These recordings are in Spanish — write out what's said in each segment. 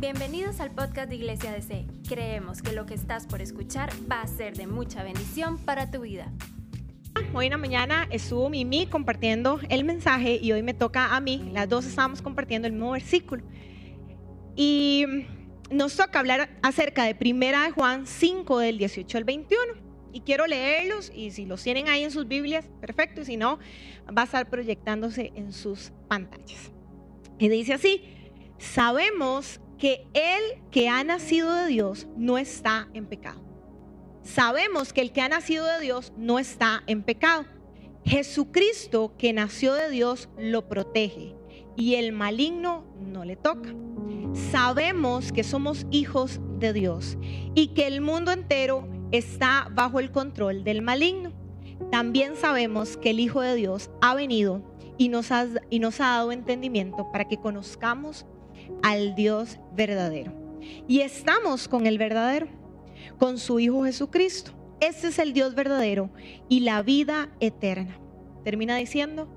Bienvenidos al podcast de Iglesia DC. Creemos que lo que estás por escuchar va a ser de mucha bendición para tu vida. Hoy en la mañana estuvo Mimi compartiendo el mensaje y hoy me toca a mí. Las dos estábamos compartiendo el mismo versículo. Y nos toca hablar acerca de Primera de Juan 5 del 18 al 21. Y quiero leerlos y si los tienen ahí en sus Biblias, perfecto. Y si no, va a estar proyectándose en sus pantallas. Y dice así, sabemos que el que ha nacido de Dios no está en pecado. Sabemos que el que ha nacido de Dios no está en pecado. Jesucristo que nació de Dios lo protege y el maligno no le toca. Sabemos que somos hijos de Dios y que el mundo entero está bajo el control del maligno. También sabemos que el Hijo de Dios ha venido y nos ha, y nos ha dado entendimiento para que conozcamos al Dios verdadero. Y estamos con el verdadero, con su Hijo Jesucristo. Ese es el Dios verdadero y la vida eterna. Termina diciendo,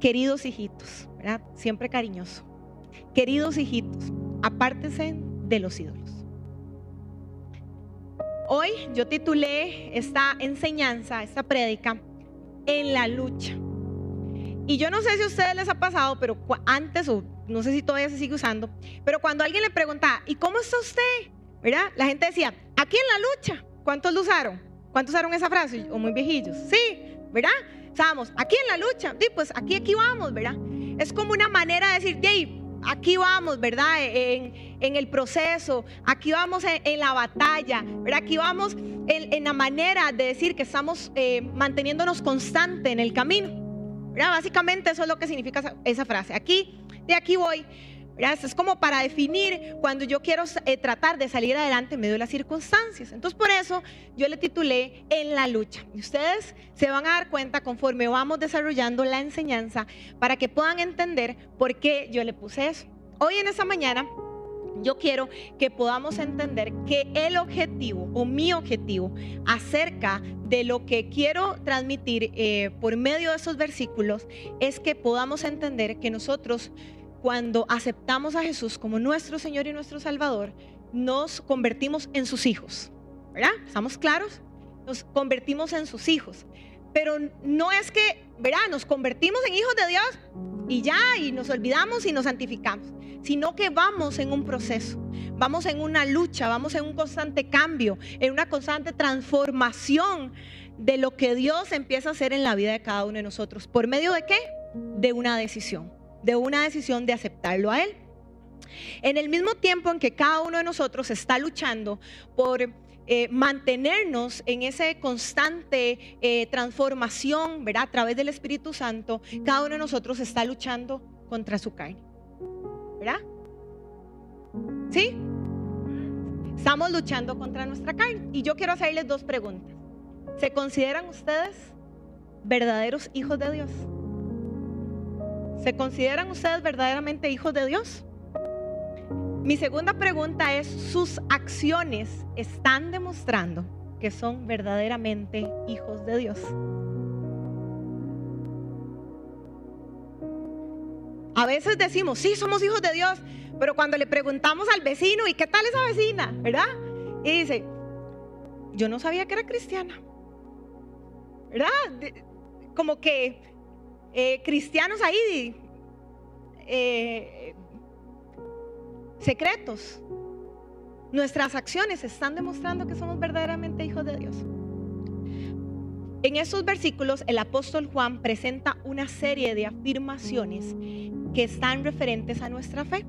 queridos hijitos, siempre cariñoso, queridos hijitos, apártense de los ídolos. Hoy yo titulé esta enseñanza, esta prédica, en la lucha. Y yo no sé si a ustedes les ha pasado, pero antes o no sé si todavía se sigue usando, pero cuando alguien le preguntaba, ¿y cómo está usted? ¿Verdad? La gente decía, aquí en la lucha. ¿Cuántos lo usaron? ¿Cuántos usaron esa frase? O muy viejillos. Sí, ¿verdad? Estábamos, aquí en la lucha. Sí, pues aquí, aquí vamos, ¿verdad? Es como una manera de decir, hey, aquí vamos, ¿verdad? En, en, el proceso, aquí vamos en, la batalla, ¿verdad? Aquí vamos en, la manera de decir que estamos eh, manteniéndonos constante en el camino. ¿verdad? Básicamente eso es lo que significa esa frase. Aquí de aquí voy. Es como para definir cuando yo quiero eh, tratar de salir adelante en medio de las circunstancias. Entonces por eso yo le titulé En la lucha. Y ustedes se van a dar cuenta conforme vamos desarrollando la enseñanza para que puedan entender por qué yo le puse eso. Hoy en esta mañana yo quiero que podamos entender que el objetivo o mi objetivo acerca de lo que quiero transmitir eh, por medio de esos versículos es que podamos entender que nosotros cuando aceptamos a Jesús como nuestro Señor y nuestro Salvador, nos convertimos en sus hijos. ¿Verdad? ¿Estamos claros? Nos convertimos en sus hijos. Pero no es que, ¿verdad? Nos convertimos en hijos de Dios y ya, y nos olvidamos y nos santificamos, sino que vamos en un proceso, vamos en una lucha, vamos en un constante cambio, en una constante transformación de lo que Dios empieza a hacer en la vida de cada uno de nosotros. ¿Por medio de qué? De una decisión de una decisión de aceptarlo a Él. En el mismo tiempo en que cada uno de nosotros está luchando por eh, mantenernos en esa constante eh, transformación, ¿verdad? A través del Espíritu Santo, cada uno de nosotros está luchando contra su carne. ¿Verdad? ¿Sí? Estamos luchando contra nuestra carne. Y yo quiero hacerles dos preguntas. ¿Se consideran ustedes verdaderos hijos de Dios? ¿Se consideran ustedes verdaderamente hijos de Dios? Mi segunda pregunta es, ¿sus acciones están demostrando que son verdaderamente hijos de Dios? A veces decimos, sí, somos hijos de Dios, pero cuando le preguntamos al vecino, ¿y qué tal esa vecina? ¿Verdad? Y dice, yo no sabía que era cristiana. ¿Verdad? Como que eh, cristianos ahí, eh, secretos. Nuestras acciones están demostrando que somos verdaderamente hijos de Dios. En esos versículos el apóstol Juan presenta una serie de afirmaciones que están referentes a nuestra fe,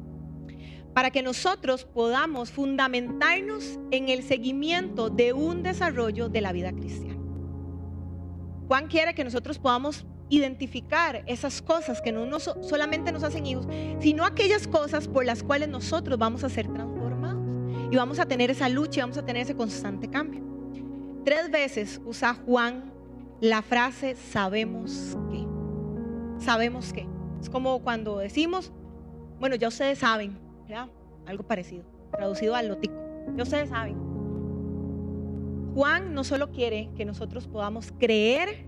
para que nosotros podamos fundamentarnos en el seguimiento de un desarrollo de la vida cristiana. Juan quiere que nosotros podamos identificar esas cosas que no solamente nos hacen hijos, sino aquellas cosas por las cuales nosotros vamos a ser transformados y vamos a tener esa lucha y vamos a tener ese constante cambio. Tres veces usa Juan la frase sabemos que. Sabemos que. Es como cuando decimos, bueno, ya ustedes saben. Algo parecido, traducido al lotico. Ya ustedes saben. Juan no solo quiere que nosotros podamos creer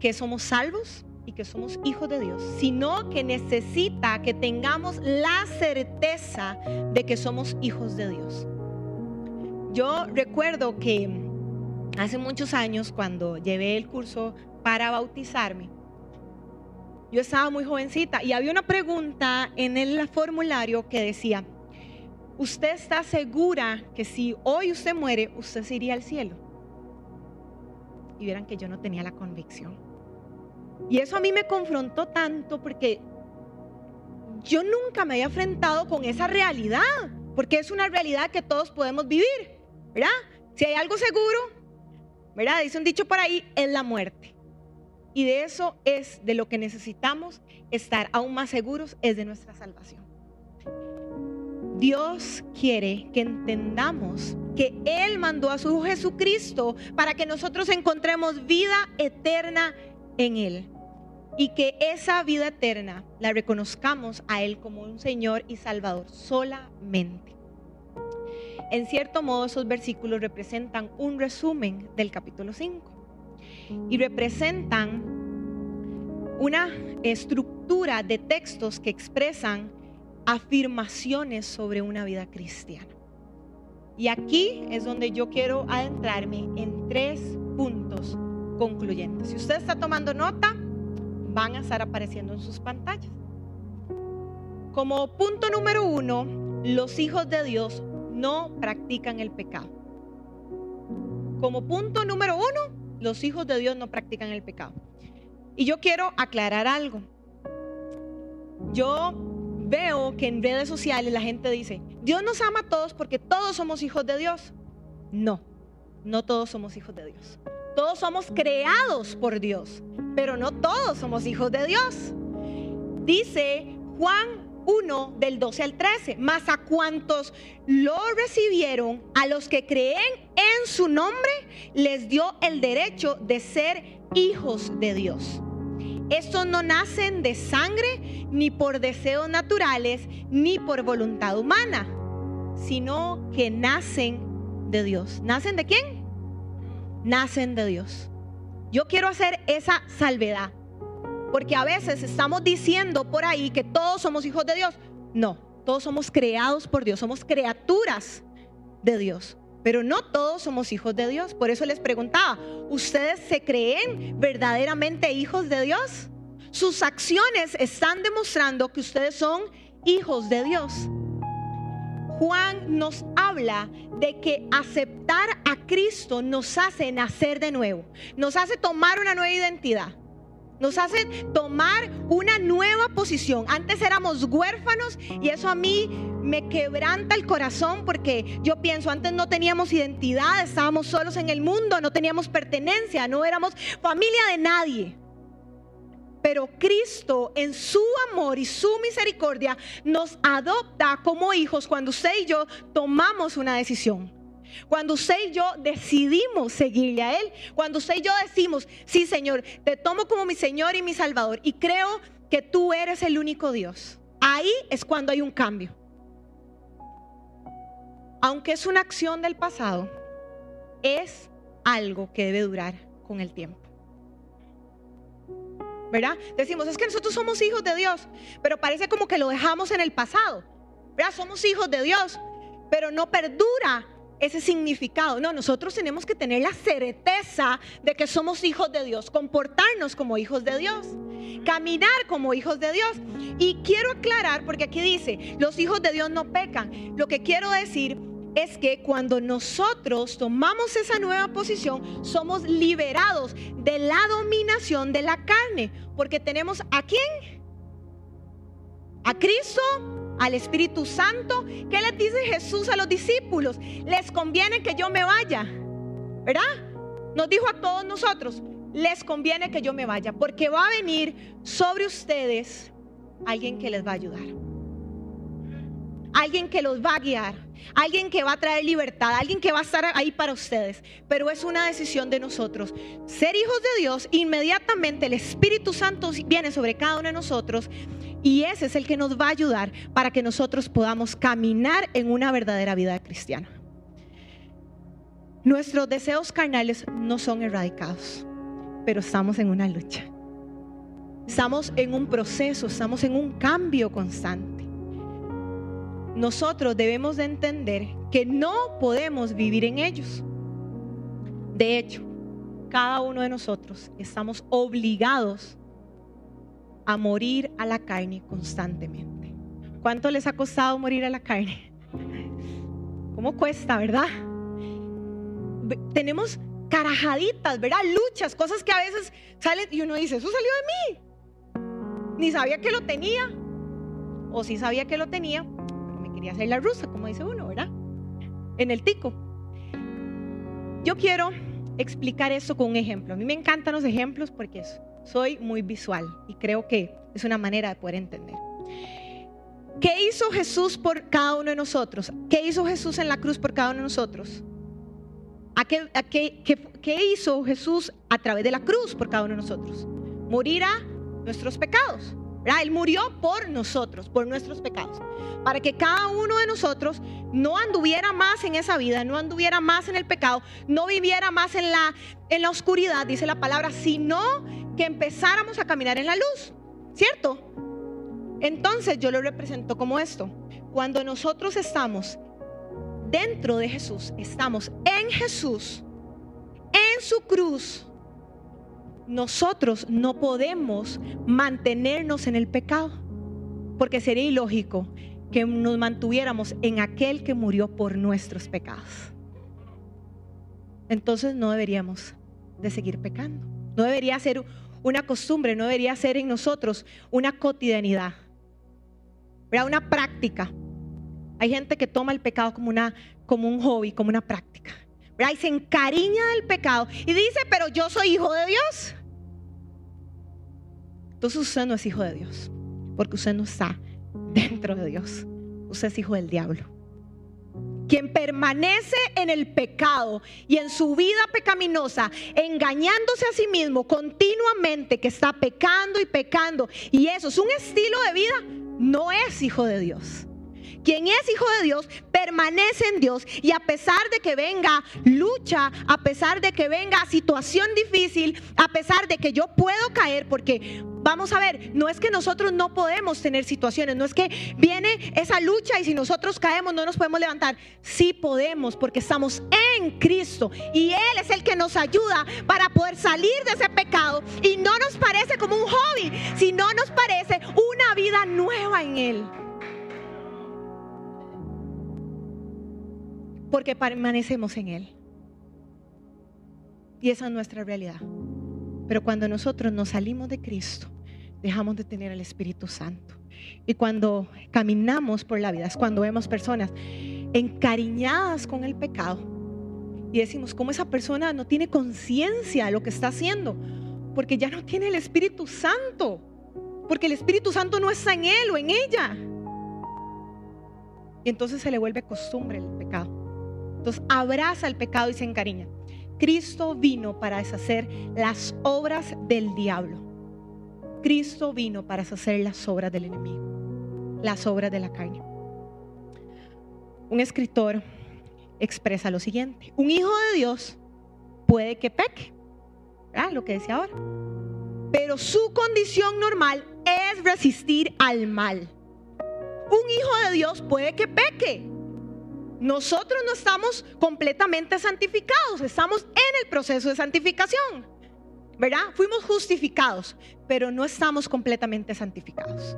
que somos salvos, y que somos hijos de Dios, sino que necesita que tengamos la certeza de que somos hijos de Dios. Yo recuerdo que hace muchos años, cuando llevé el curso para bautizarme, yo estaba muy jovencita y había una pregunta en el formulario que decía, ¿usted está segura que si hoy usted muere, usted se iría al cielo? Y vieran que yo no tenía la convicción. Y eso a mí me confrontó tanto porque yo nunca me había enfrentado con esa realidad, porque es una realidad que todos podemos vivir, ¿verdad? Si hay algo seguro, ¿verdad? Dice un dicho por ahí, es la muerte. Y de eso es de lo que necesitamos estar aún más seguros, es de nuestra salvación. Dios quiere que entendamos que Él mandó a su Jesucristo para que nosotros encontremos vida eterna en Él. Y que esa vida eterna la reconozcamos a Él como un Señor y Salvador solamente. En cierto modo esos versículos representan un resumen del capítulo 5 y representan una estructura de textos que expresan afirmaciones sobre una vida cristiana. Y aquí es donde yo quiero adentrarme en tres puntos concluyentes. Si usted está tomando nota, van a estar apareciendo en sus pantallas. Como punto número uno, los hijos de Dios no practican el pecado. Como punto número uno, los hijos de Dios no practican el pecado. Y yo quiero aclarar algo. Yo veo que en redes sociales la gente dice, Dios nos ama a todos porque todos somos hijos de Dios. No, no todos somos hijos de Dios. Todos somos creados por Dios, pero no todos somos hijos de Dios. Dice Juan 1 del 12 al 13, más a cuantos lo recibieron, a los que creen en su nombre, les dio el derecho de ser hijos de Dios. Estos no nacen de sangre, ni por deseos naturales, ni por voluntad humana, sino que nacen de Dios. ¿Nacen de quién? Nacen de Dios. Yo quiero hacer esa salvedad. Porque a veces estamos diciendo por ahí que todos somos hijos de Dios. No, todos somos creados por Dios, somos criaturas de Dios. Pero no todos somos hijos de Dios. Por eso les preguntaba, ¿ustedes se creen verdaderamente hijos de Dios? Sus acciones están demostrando que ustedes son hijos de Dios. Juan nos habla de que aceptar a Cristo nos hace nacer de nuevo, nos hace tomar una nueva identidad. Nos hace tomar una nueva posición. Antes éramos huérfanos y eso a mí me quebranta el corazón porque yo pienso, antes no teníamos identidad, estábamos solos en el mundo, no teníamos pertenencia, no éramos familia de nadie. Pero Cristo en su amor y su misericordia nos adopta como hijos cuando usted y yo tomamos una decisión. Cuando usted y yo decidimos seguirle a Él, cuando usted y yo decimos, sí Señor, te tomo como mi Señor y mi Salvador y creo que tú eres el único Dios, ahí es cuando hay un cambio. Aunque es una acción del pasado, es algo que debe durar con el tiempo. ¿Verdad? Decimos, es que nosotros somos hijos de Dios, pero parece como que lo dejamos en el pasado. ¿Verdad? Somos hijos de Dios, pero no perdura ese significado. No, nosotros tenemos que tener la certeza de que somos hijos de Dios, comportarnos como hijos de Dios, caminar como hijos de Dios. Y quiero aclarar, porque aquí dice, los hijos de Dios no pecan. Lo que quiero decir es que cuando nosotros tomamos esa nueva posición, somos liberados de la dominación de la carne, porque tenemos a quién? A Cristo al Espíritu Santo. ¿Qué les dice Jesús a los discípulos? Les conviene que yo me vaya, ¿verdad? Nos dijo a todos nosotros, les conviene que yo me vaya, porque va a venir sobre ustedes alguien que les va a ayudar. Alguien que los va a guiar, alguien que va a traer libertad, alguien que va a estar ahí para ustedes. Pero es una decisión de nosotros. Ser hijos de Dios, inmediatamente el Espíritu Santo viene sobre cada uno de nosotros y ese es el que nos va a ayudar para que nosotros podamos caminar en una verdadera vida cristiana. Nuestros deseos carnales no son erradicados, pero estamos en una lucha. Estamos en un proceso, estamos en un cambio constante. Nosotros debemos de entender que no podemos vivir en ellos. De hecho, cada uno de nosotros estamos obligados a morir a la carne constantemente. ¿Cuánto les ha costado morir a la carne? ¿Cómo cuesta, verdad? Tenemos carajaditas, ¿verdad? Luchas, cosas que a veces salen y uno dice, eso salió de mí. Ni sabía que lo tenía. O sí sabía que lo tenía, pero me quería hacer la rusa, como dice uno, ¿verdad? En el tico. Yo quiero explicar eso con un ejemplo. A mí me encantan los ejemplos porque soy muy visual y creo que es una manera de poder entender. ¿Qué hizo Jesús por cada uno de nosotros? ¿Qué hizo Jesús en la cruz por cada uno de nosotros? ¿A qué, qué, hizo Jesús a través de la cruz por cada uno de nosotros? Morir a nuestros pecados. Él murió por nosotros, por nuestros pecados, para que cada uno de nosotros no anduviera más en esa vida, no anduviera más en el pecado, no viviera más en la, en la oscuridad, dice la palabra, sino que empezáramos a caminar en la luz, ¿cierto? Entonces yo lo represento como esto. Cuando nosotros estamos dentro de Jesús, estamos en Jesús, en su cruz, nosotros no podemos mantenernos en el pecado, porque sería ilógico que nos mantuviéramos en aquel que murió por nuestros pecados. Entonces no deberíamos de seguir pecando. No debería ser una costumbre, no debería ser en nosotros una cotidianidad, una práctica. Hay gente que toma el pecado como, una, como un hobby, como una práctica. Y se encariña del pecado y dice, pero yo soy hijo de Dios. Entonces usted no es hijo de Dios, porque usted no está dentro de Dios. Usted es hijo del diablo. Quien permanece en el pecado y en su vida pecaminosa, engañándose a sí mismo continuamente, que está pecando y pecando, y eso es un estilo de vida, no es hijo de Dios. Quien es hijo de Dios permanece en Dios y a pesar de que venga lucha, a pesar de que venga situación difícil, a pesar de que yo puedo caer, porque vamos a ver, no es que nosotros no podemos tener situaciones, no es que viene esa lucha y si nosotros caemos no nos podemos levantar. Sí podemos porque estamos en Cristo y Él es el que nos ayuda para poder salir de ese pecado y no nos parece como un hobby, sino nos parece una vida nueva en Él. porque permanecemos en Él. Y esa es nuestra realidad. Pero cuando nosotros nos salimos de Cristo, dejamos de tener el Espíritu Santo. Y cuando caminamos por la vida, es cuando vemos personas encariñadas con el pecado. Y decimos, ¿cómo esa persona no tiene conciencia de lo que está haciendo? Porque ya no tiene el Espíritu Santo. Porque el Espíritu Santo no está en él o en ella. Y entonces se le vuelve costumbre el pecado abraza el pecado y se encariña. Cristo vino para deshacer las obras del diablo. Cristo vino para deshacer las obras del enemigo, las obras de la carne. Un escritor expresa lo siguiente, un hijo de Dios puede que peque, lo que decía ahora, pero su condición normal es resistir al mal. Un hijo de Dios puede que peque, nosotros no estamos completamente santificados, estamos en el proceso de santificación. ¿Verdad? Fuimos justificados, pero no estamos completamente santificados.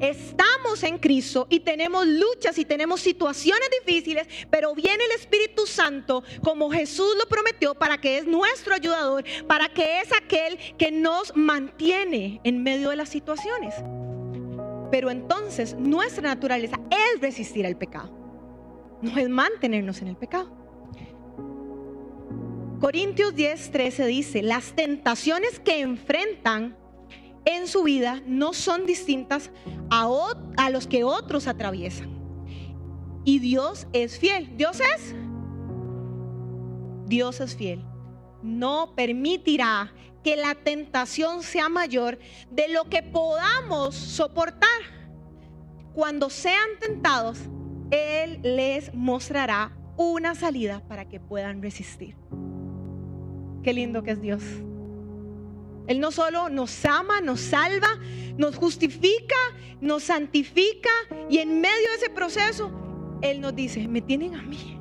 Estamos en Cristo y tenemos luchas y tenemos situaciones difíciles, pero viene el Espíritu Santo como Jesús lo prometió para que es nuestro ayudador, para que es aquel que nos mantiene en medio de las situaciones. Pero entonces nuestra naturaleza es resistir al pecado no es mantenernos en el pecado. Corintios 10, 13 dice, las tentaciones que enfrentan en su vida no son distintas a, a los que otros atraviesan. Y Dios es fiel. Dios es. Dios es fiel. No permitirá que la tentación sea mayor de lo que podamos soportar. Cuando sean tentados, él les mostrará una salida para que puedan resistir. Qué lindo que es Dios. Él no solo nos ama, nos salva, nos justifica, nos santifica y en medio de ese proceso, Él nos dice, me tienen a mí.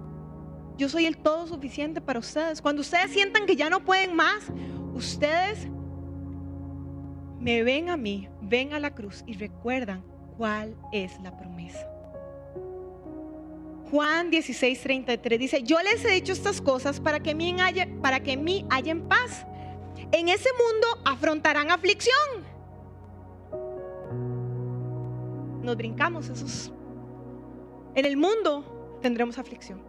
Yo soy el todo suficiente para ustedes. Cuando ustedes sientan que ya no pueden más, ustedes me ven a mí, ven a la cruz y recuerdan cuál es la promesa. Juan 16, 33 dice, yo les he dicho estas cosas para que, mí haya, para que mí haya en paz. En ese mundo afrontarán aflicción. Nos brincamos esos. En el mundo tendremos aflicción.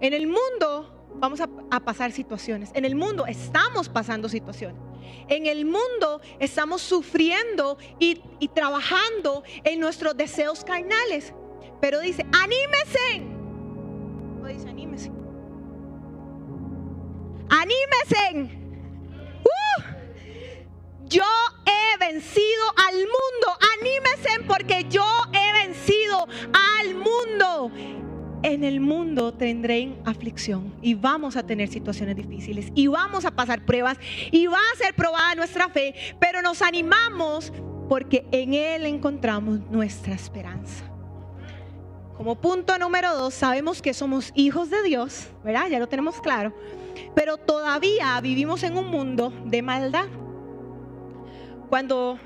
En el mundo vamos a, a pasar situaciones. En el mundo estamos pasando situaciones. En el mundo estamos sufriendo y, y trabajando en nuestros deseos carnales. Pero dice, anímese. No dice, anímese. Anímese. Uh, yo he vencido al mundo. Anímese porque yo he vencido al mundo. En el mundo tendré aflicción y vamos a tener situaciones difíciles y vamos a pasar pruebas y va a ser probada nuestra fe, pero nos animamos porque en Él encontramos nuestra esperanza. Como punto número dos, sabemos que somos hijos de Dios, ¿verdad? Ya lo tenemos claro. Pero todavía vivimos en un mundo de maldad. Cuando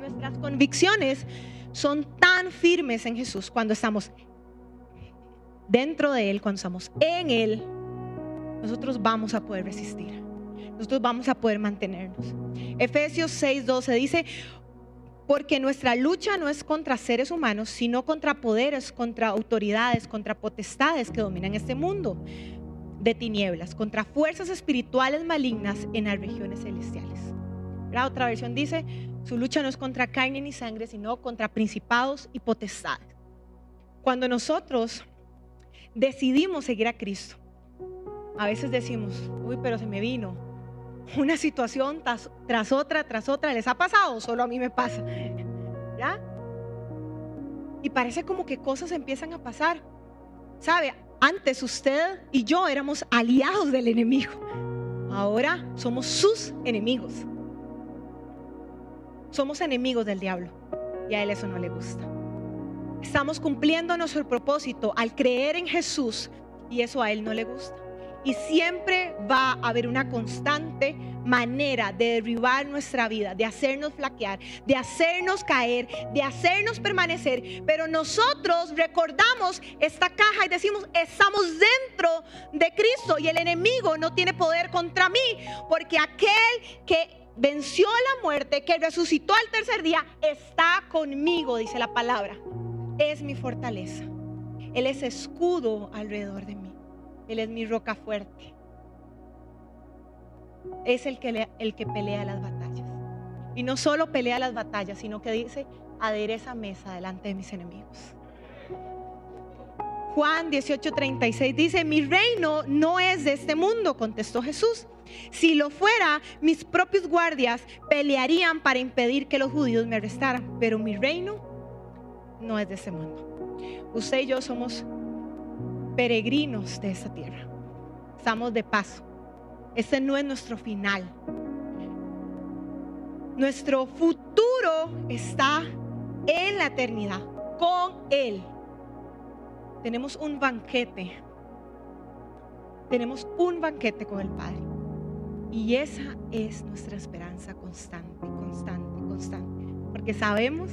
nuestras convicciones son tan firmes en Jesús, cuando estamos dentro de Él, cuando estamos en Él, nosotros vamos a poder resistir. Nosotros vamos a poder mantenernos. Efesios 6:12 dice, porque nuestra lucha no es contra seres humanos, sino contra poderes, contra autoridades, contra potestades que dominan este mundo de tinieblas, contra fuerzas espirituales malignas en las regiones celestiales. La otra versión dice, su lucha no es contra carne ni sangre, sino contra principados y potestades. Cuando nosotros decidimos seguir a Cristo, a veces decimos, uy, pero se me vino, una situación tras, otra, tras otra. ¿Les ha pasado? Solo a mí me pasa. ¿Ya? Y parece como que cosas empiezan a pasar. ¿Sabe? Antes usted y yo éramos aliados del enemigo. Ahora somos sus enemigos. Somos enemigos del diablo. Y a él eso no le gusta. Estamos cumpliendo nuestro propósito al creer en Jesús y eso a él no le gusta. Y siempre va a haber una constante manera de derribar nuestra vida, de hacernos flaquear, de hacernos caer, de hacernos permanecer. Pero nosotros recordamos esta caja y decimos, estamos dentro de Cristo y el enemigo no tiene poder contra mí, porque aquel que venció la muerte, que resucitó al tercer día, está conmigo, dice la palabra. Es mi fortaleza. Él es escudo alrededor de mí. Él es mi roca fuerte. Es el que, el que pelea las batallas. Y no solo pelea las batallas, sino que dice, adereza mesa delante de mis enemigos. Juan 18:36 dice, mi reino no es de este mundo, contestó Jesús. Si lo fuera, mis propios guardias pelearían para impedir que los judíos me arrestaran, pero mi reino no es de este mundo. Usted y yo somos peregrinos de esa tierra. Estamos de paso. Ese no es nuestro final. Nuestro futuro está en la eternidad con Él. Tenemos un banquete. Tenemos un banquete con el Padre. Y esa es nuestra esperanza constante, constante, constante. Porque sabemos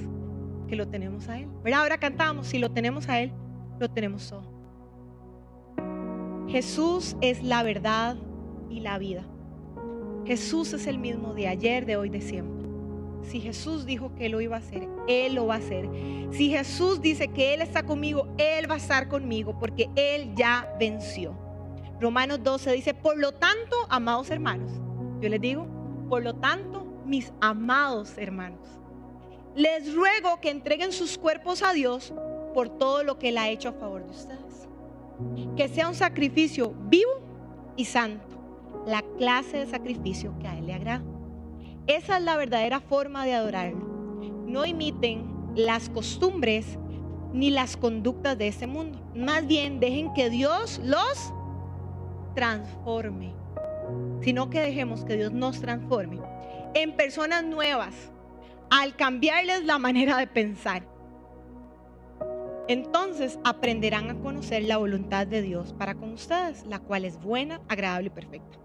que lo tenemos a Él. Pero ahora cantamos, si lo tenemos a Él, lo tenemos todo. Jesús es la verdad y la vida. Jesús es el mismo de ayer, de hoy, de siempre. Si Jesús dijo que lo iba a hacer, Él lo va a hacer. Si Jesús dice que Él está conmigo, Él va a estar conmigo porque Él ya venció. Romanos 12 dice, por lo tanto, amados hermanos, yo les digo, por lo tanto, mis amados hermanos, les ruego que entreguen sus cuerpos a Dios por todo lo que Él ha hecho a favor de ustedes que sea un sacrificio vivo y santo, la clase de sacrificio que a Él le agrada. Esa es la verdadera forma de adorarlo. No imiten las costumbres ni las conductas de este mundo. Más bien dejen que Dios los transforme, sino que dejemos que Dios nos transforme en personas nuevas al cambiarles la manera de pensar. Entonces aprenderán a conocer la voluntad de Dios para con ustedes, la cual es buena, agradable y perfecta.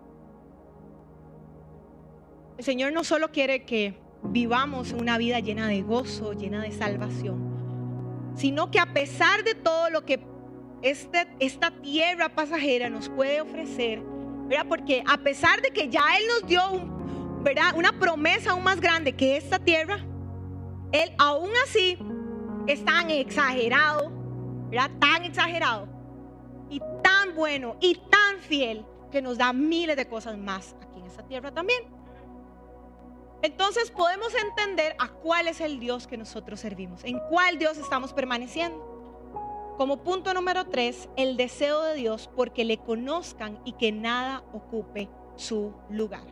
El Señor no solo quiere que vivamos una vida llena de gozo, llena de salvación, sino que a pesar de todo lo que este, esta tierra pasajera nos puede ofrecer, ¿verdad? Porque a pesar de que ya Él nos dio ¿verdad? una promesa aún más grande que esta tierra, Él aún así es tan exagerado, ¿verdad? Tan exagerado y tan bueno y tan fiel que nos da miles de cosas más aquí en esta tierra también. Entonces podemos entender a cuál es el Dios que nosotros servimos, en cuál Dios estamos permaneciendo. Como punto número tres, el deseo de Dios porque le conozcan y que nada ocupe su lugar.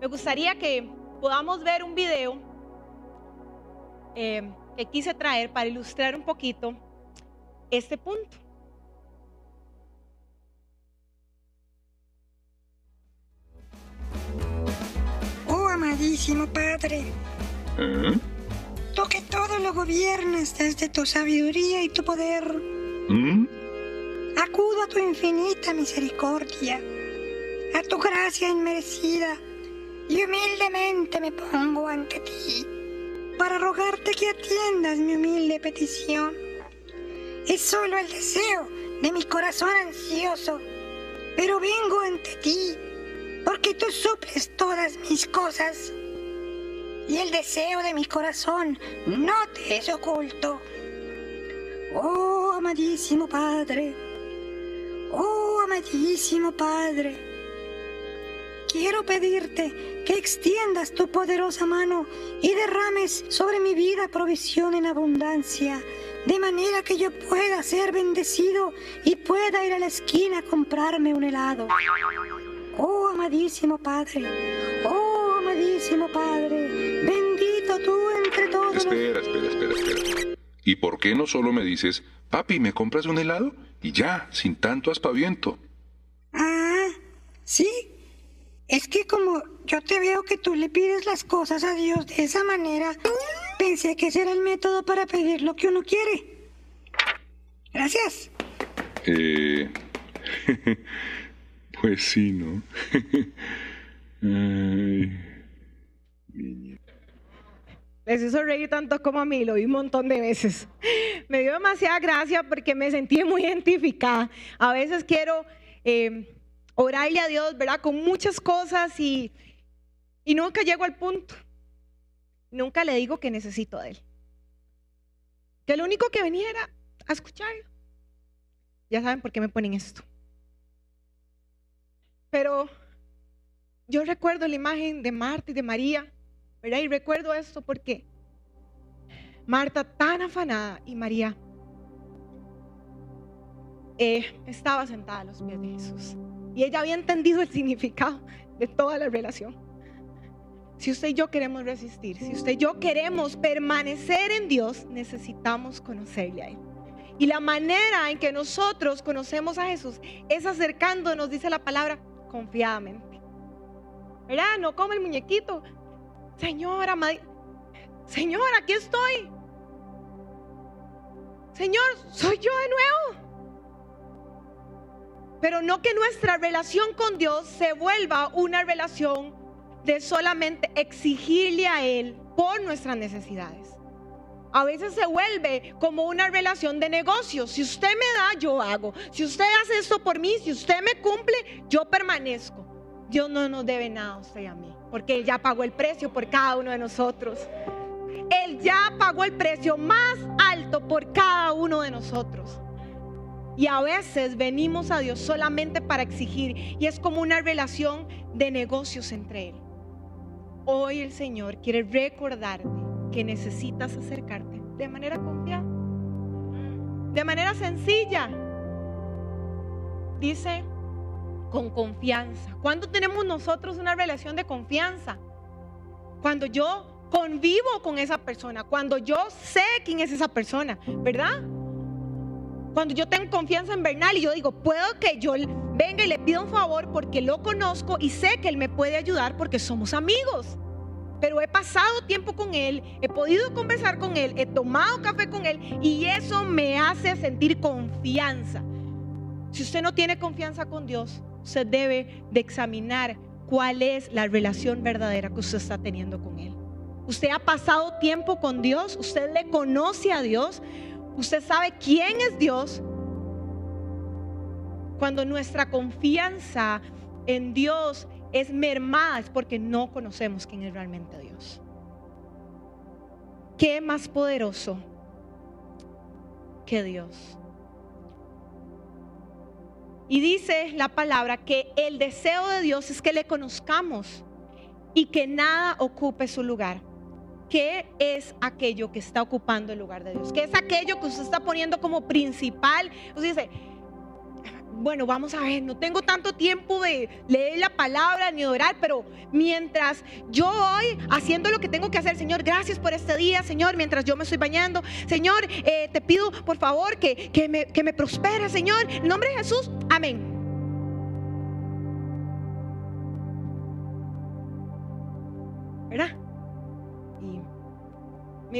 Me gustaría que podamos ver un video eh, que quise traer para ilustrar un poquito este punto. Oh, amadísimo Padre, ¿Eh? tú que todo lo gobiernas desde tu sabiduría y tu poder, ¿Mm? acudo a tu infinita misericordia, a tu gracia inmerecida, y humildemente me pongo ante ti para rogarte que atiendas mi humilde petición. Es solo el deseo de mi corazón ansioso, pero vengo ante ti porque tú suples todas mis cosas. Y el deseo de mi corazón no te es oculto. Oh, amadísimo Padre, oh, amadísimo Padre quiero pedirte que extiendas tu poderosa mano y derrames sobre mi vida provisión en abundancia, de manera que yo pueda ser bendecido y pueda ir a la esquina a comprarme un helado. Oh, amadísimo Padre, oh, amadísimo Padre, bendito tú entre todos. los- Espera, espera, espera, espera. ¿Y por qué no solo me dices, papi, ¿me compras un helado? Y ya, sin tanto aspaviento. Ah, sí. Es que como yo te veo que tú le pides las cosas a Dios de esa manera, pensé que ese era el método para pedir lo que uno quiere. Gracias. Eh... pues sí, ¿no? Ay, niña. Les hizo reír tanto como a mí, lo vi un montón de veces. Me dio demasiada gracia porque me sentí muy identificada. A veces quiero eh, orarle a Dios, ¿verdad? Con muchas cosas y, y nunca llego al punto. Nunca le digo que necesito de Él. Que lo único que venía era a escucharlo. Ya saben por qué me ponen esto. Pero yo recuerdo la imagen de Marta y de María, ¿verdad? Y recuerdo esto porque Marta tan afanada y María eh, estaba sentada a los pies de Jesús. Y ella había entendido el significado de toda la relación. Si usted y yo queremos resistir, si usted y yo queremos permanecer en Dios, necesitamos conocerle a Él. Y la manera en que nosotros conocemos a Jesús es acercándonos, dice la palabra, confiadamente. ¿Verdad? No como el muñequito. Señora, Señor, aquí estoy. Señor, soy yo de nuevo. Pero no que nuestra relación con Dios se vuelva una relación de solamente exigirle a Él por nuestras necesidades. A veces se vuelve como una relación de negocio. Si usted me da, yo hago. Si usted hace esto por mí, si usted me cumple, yo permanezco. Dios no nos debe nada a usted y a mí, porque Él ya pagó el precio por cada uno de nosotros. Él ya pagó el precio más alto por cada uno de nosotros. Y a veces venimos a Dios solamente para exigir y es como una relación de negocios entre Él. Hoy el Señor quiere recordarte que necesitas acercarte de manera confiada, de manera sencilla. Dice, con confianza. ¿Cuándo tenemos nosotros una relación de confianza? Cuando yo convivo con esa persona, cuando yo sé quién es esa persona, ¿verdad? Cuando yo tengo confianza en Bernal y yo digo, puedo que yo venga y le pida un favor porque lo conozco y sé que él me puede ayudar porque somos amigos. pero he pasado tiempo con Él, he podido conversar con Él, he tomado café con Él y eso me hace sentir confianza. Si usted no tiene confianza con Dios, usted debe de examinar cuál es la relación verdadera que usted está teniendo con Él. Usted ha pasado tiempo con Dios, usted le conoce a Dios, usted sabe quién es Dios. Cuando nuestra confianza en Dios es mermada es porque no conocemos quién es realmente Dios. ¿Qué más poderoso que Dios? Y dice la palabra que el deseo de Dios es que le conozcamos y que nada ocupe su lugar. ¿Qué es aquello que está ocupando el lugar de Dios? ¿Qué es aquello que usted está poniendo como principal? Usted dice, bueno, vamos a ver, no tengo tanto tiempo de leer la palabra ni de orar, pero mientras yo voy haciendo lo que tengo que hacer, Señor, gracias por este día, Señor, mientras yo me estoy bañando, Señor, eh, te pido por favor que, que, me, que me prospere, Señor, en nombre de Jesús, amén. ¿Verdad?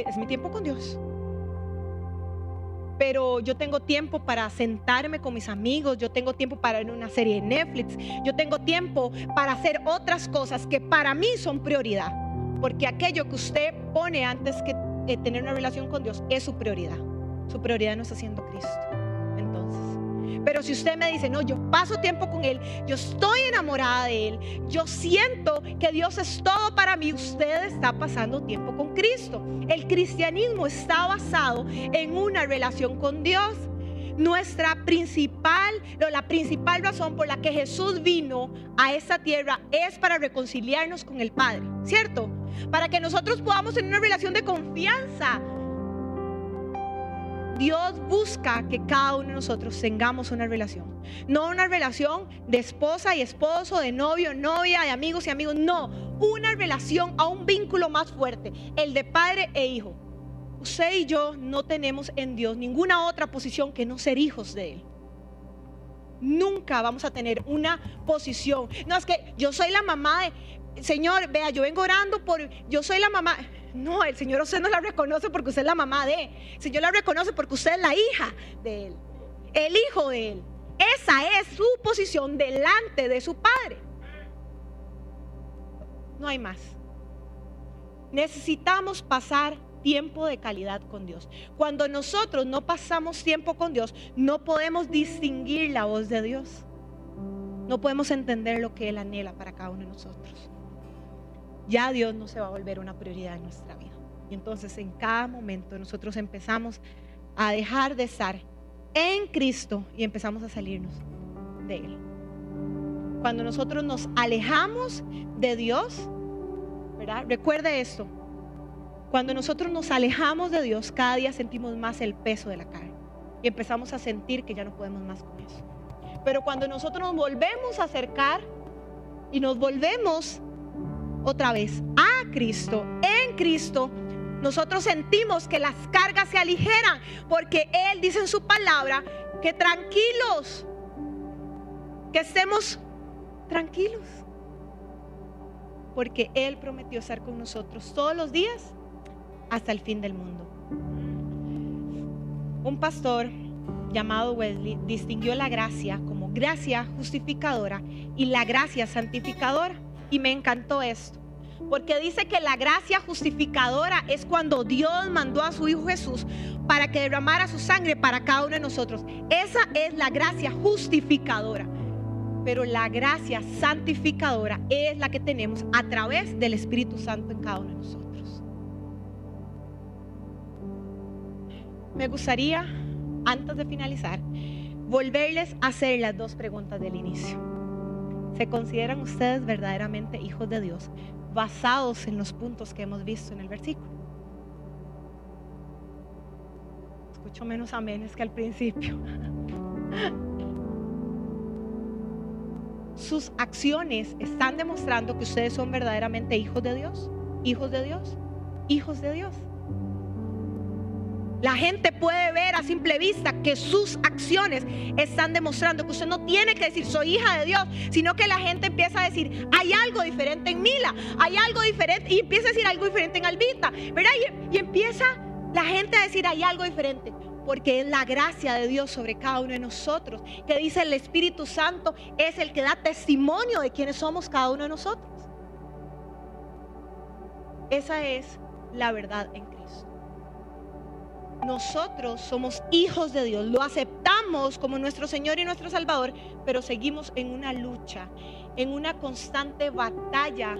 Es mi tiempo con Dios pero yo tengo tiempo para sentarme con mis amigos, yo tengo tiempo para ver una serie de Netflix, yo tengo tiempo para hacer otras cosas que para mí son prioridad, porque aquello que usted pone antes que eh, tener una relación con Dios es su prioridad. Su prioridad no está siendo Cristo. Pero si usted me dice, no, yo paso tiempo con Él, yo estoy enamorada de Él, yo siento que Dios es todo para mí, usted está pasando tiempo con Cristo. El cristianismo está basado en una relación con Dios. Nuestra principal, la principal razón por la que Jesús vino a esta tierra es para reconciliarnos con el Padre, ¿cierto? Para que nosotros podamos tener una relación de confianza Dios busca que cada uno de nosotros tengamos una relación. No una relación de esposa y esposo, de novio, novia, de amigos y amigos. No, una relación a un vínculo más fuerte, el de padre e hijo. Usted y yo no tenemos en Dios ninguna otra posición que no ser hijos de Él. Nunca vamos a tener una posición. No, es que yo soy la mamá de, Señor, vea, yo vengo orando por, yo soy la mamá. No, el Señor usted no la reconoce porque usted es la mamá de él. El Señor la reconoce porque usted es la hija de él. El hijo de él. Esa es su posición delante de su padre. No hay más. Necesitamos pasar tiempo de calidad con Dios. Cuando nosotros no pasamos tiempo con Dios, no podemos distinguir la voz de Dios. No podemos entender lo que Él anhela para cada uno de nosotros ya Dios no se va a volver una prioridad en nuestra vida. Y entonces en cada momento nosotros empezamos a dejar de estar en Cristo y empezamos a salirnos de Él. Cuando nosotros nos alejamos de Dios, ¿verdad? Recuerde esto. Cuando nosotros nos alejamos de Dios, cada día sentimos más el peso de la carne y empezamos a sentir que ya no podemos más con eso. Pero cuando nosotros nos volvemos a acercar y nos volvemos otra vez a Cristo, en Cristo, nosotros sentimos que las cargas se aligeran porque Él dice en su palabra que tranquilos, que estemos tranquilos, porque Él prometió estar con nosotros todos los días hasta el fin del mundo. Un pastor llamado Wesley distinguió la gracia como gracia justificadora y la gracia santificadora. Y me encantó esto. Porque dice que la gracia justificadora es cuando Dios mandó a su Hijo Jesús para que derramara su sangre para cada uno de nosotros. Esa es la gracia justificadora. Pero la gracia santificadora es la que tenemos a través del Espíritu Santo en cada uno de nosotros. Me gustaría, antes de finalizar, volverles a hacer las dos preguntas del inicio. ¿Se consideran ustedes verdaderamente hijos de Dios basados en los puntos que hemos visto en el versículo? Escucho menos amenes que al principio. Sus acciones están demostrando que ustedes son verdaderamente hijos de Dios, hijos de Dios, hijos de Dios. La gente puede ver a simple vista que sus acciones están demostrando que usted no tiene que decir soy hija de Dios, sino que la gente empieza a decir hay algo diferente en Mila, hay algo diferente y empieza a decir algo diferente en Albita, ¿verdad? Y, empieza la gente a decir hay algo diferente porque es la gracia de Dios sobre cada uno de nosotros, que dice el Espíritu Santo es el que da testimonio de quiénes somos cada uno de nosotros. Esa es la verdad en. Nosotros somos hijos de Dios, lo aceptamos como nuestro Señor y nuestro Salvador, pero seguimos en una lucha, en una constante batalla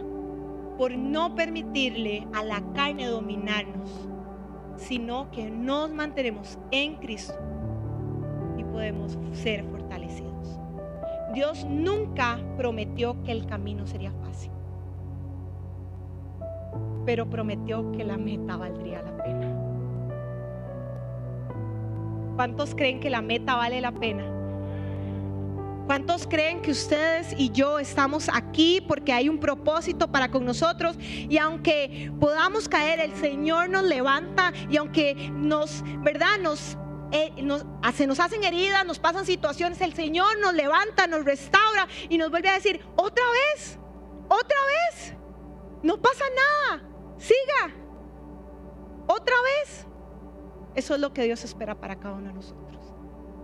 por no permitirle a la carne dominarnos, sino que nos mantenemos en Cristo y podemos ser fortalecidos. Dios nunca prometió que el camino sería fácil pero prometió que la meta valdría la pena. ¿Cuántos creen que la meta vale la pena? ¿Cuántos creen que ustedes y yo estamos aquí porque hay un propósito para con nosotros? Y aunque podamos caer, el Señor nos levanta y aunque nos, ¿verdad? Nos, eh, nos, se nos hacen heridas, nos pasan situaciones, el Señor nos levanta, nos restaura y nos vuelve a decir, otra vez, otra vez, no pasa nada, Siga. Otra vez. Eso es lo que Dios espera para cada uno de nosotros.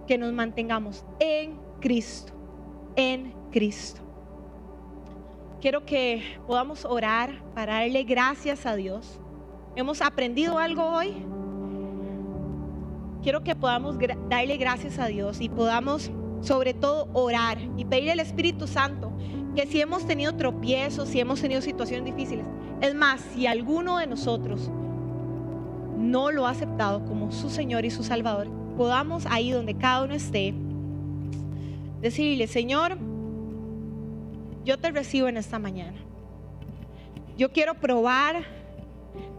Que nos mantengamos en Cristo. En Cristo. Quiero que podamos orar para darle gracias a Dios. ¿Hemos aprendido algo hoy? Quiero que podamos darle gracias a Dios y podamos sobre todo orar y pedirle al Espíritu Santo que si hemos tenido tropiezos, si hemos tenido situaciones difíciles, es más, si alguno de nosotros no lo ha aceptado como su Señor y su Salvador, podamos ahí donde cada uno esté, decirle, Señor, yo te recibo en esta mañana. Yo quiero probar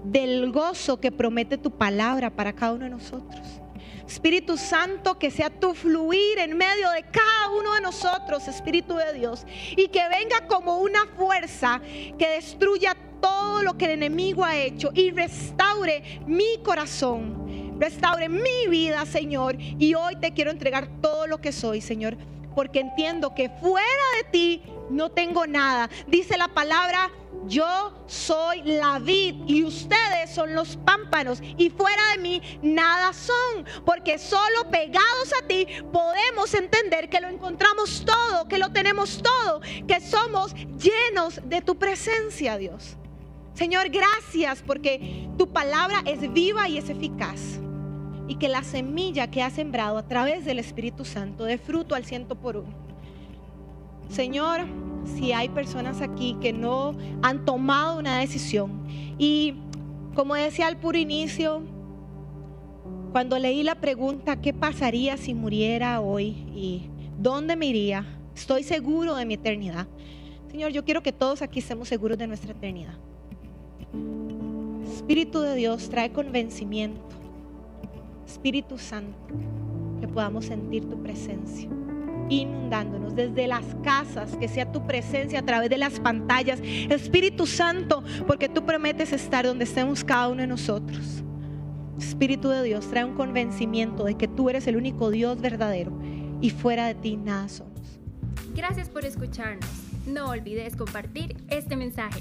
del gozo que promete tu palabra para cada uno de nosotros. Espíritu Santo, que sea tu fluir en medio de cada uno de nosotros, Espíritu de Dios, y que venga como una fuerza que destruya todo lo que el enemigo ha hecho y restaure mi corazón, restaure mi vida, Señor. Y hoy te quiero entregar todo lo que soy, Señor, porque entiendo que fuera de ti no tengo nada. Dice la palabra yo soy la vid y ustedes son los pámpanos y fuera de mí nada son, porque solo pegados a ti podemos entender que lo encontramos todo, que lo tenemos todo, que somos llenos de tu presencia, Dios. Señor, gracias porque tu palabra es viva y es eficaz. Y que la semilla que has sembrado a través del Espíritu Santo dé fruto al ciento por uno. Señor, si hay personas aquí que no han tomado una decisión. Y como decía al puro inicio, cuando leí la pregunta, ¿qué pasaría si muriera hoy? ¿Y dónde me iría? Estoy seguro de mi eternidad. Señor, yo quiero que todos aquí estemos seguros de nuestra eternidad. Espíritu de Dios trae convencimiento. Espíritu Santo, que podamos sentir tu presencia inundándonos desde las casas, que sea tu presencia a través de las pantallas. Espíritu Santo, porque tú prometes estar donde estemos cada uno de nosotros. Espíritu de Dios, trae un convencimiento de que tú eres el único Dios verdadero y fuera de ti nada somos. Gracias por escucharnos. No olvides compartir este mensaje.